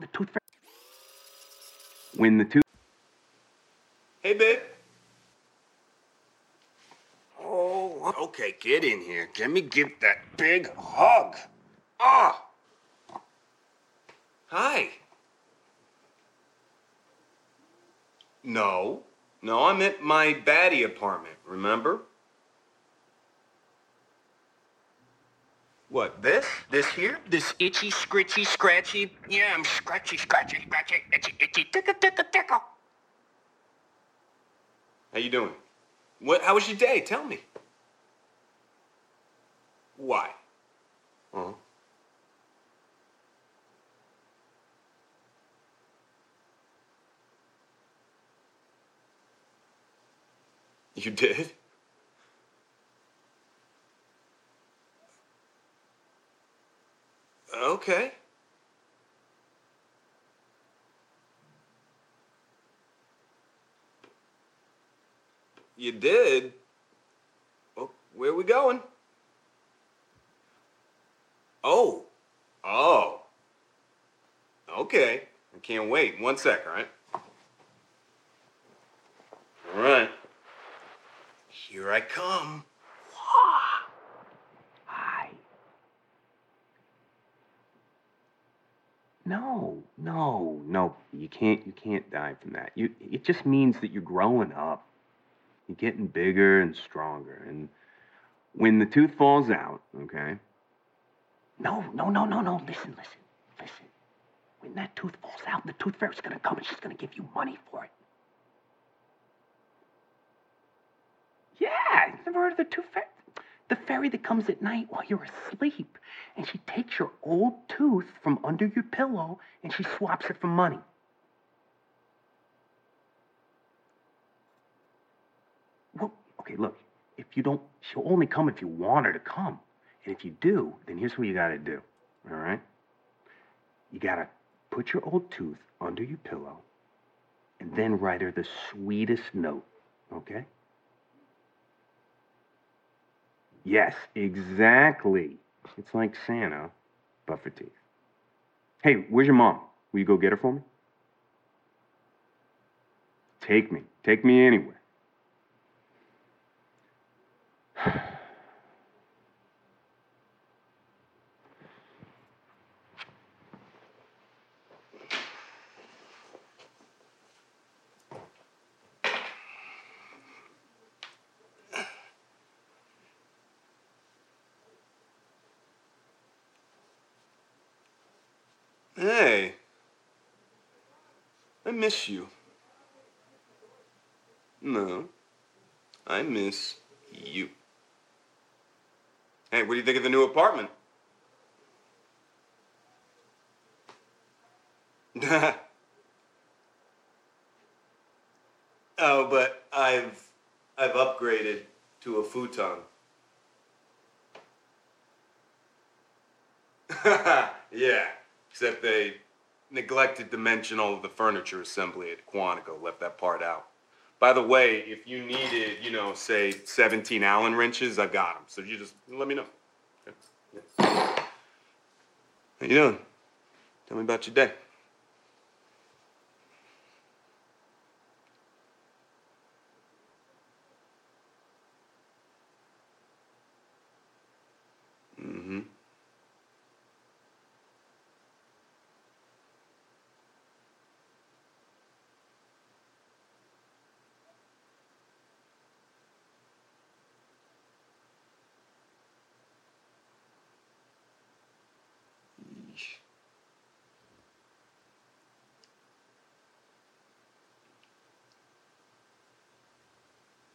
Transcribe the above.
the tooth fairy. When the tooth. Hey, babe. Oh, okay, get in here. Let me give that big hug. Ah! Hi. No. No, I'm at my baddie apartment, remember? What, this? This here? This itchy, scritchy, scratchy? Yeah, I'm scratchy, scratchy, scratchy, itchy, itchy, tickle, tickle, tickle. How you doing? What? How was your day? Tell me. Why? Huh? You did? Okay. You did? Well, where are we going? Oh. Oh. Okay. I can't wait. One sec, all right? All right. Here I come. Hi. No, no, no. You can't. You can't die from that. You. It just means that you're growing up. You're getting bigger and stronger. And when the tooth falls out, okay. No, no, no, no, no. Listen, listen, listen. When that tooth falls out, the tooth fairy's gonna come and she's gonna give you money for it. Yeah, you never heard of the tooth fairy? The fairy that comes at night while you're asleep, and she takes your old tooth from under your pillow and she swaps it for money. Well, okay, look, if you don't, she'll only come if you want her to come. And if you do, then here's what you gotta do, all right? You gotta put your old tooth under your pillow and then write her the sweetest note, okay? Yes, exactly. It's like Santa, but for teeth. Hey, where's your mom? Will you go get her for me? Take me. Take me anywhere. Hey. I miss you. No. I miss you. Hey, what do you think of the new apartment? oh, but I've I've upgraded to a futon. yeah, except they neglected to mention all of the furniture assembly at Quantico, left that part out. By the way, if you needed, you know, say 17 Allen wrenches, I've got them. So you just let me know. Okay. How you doing? Tell me about your day.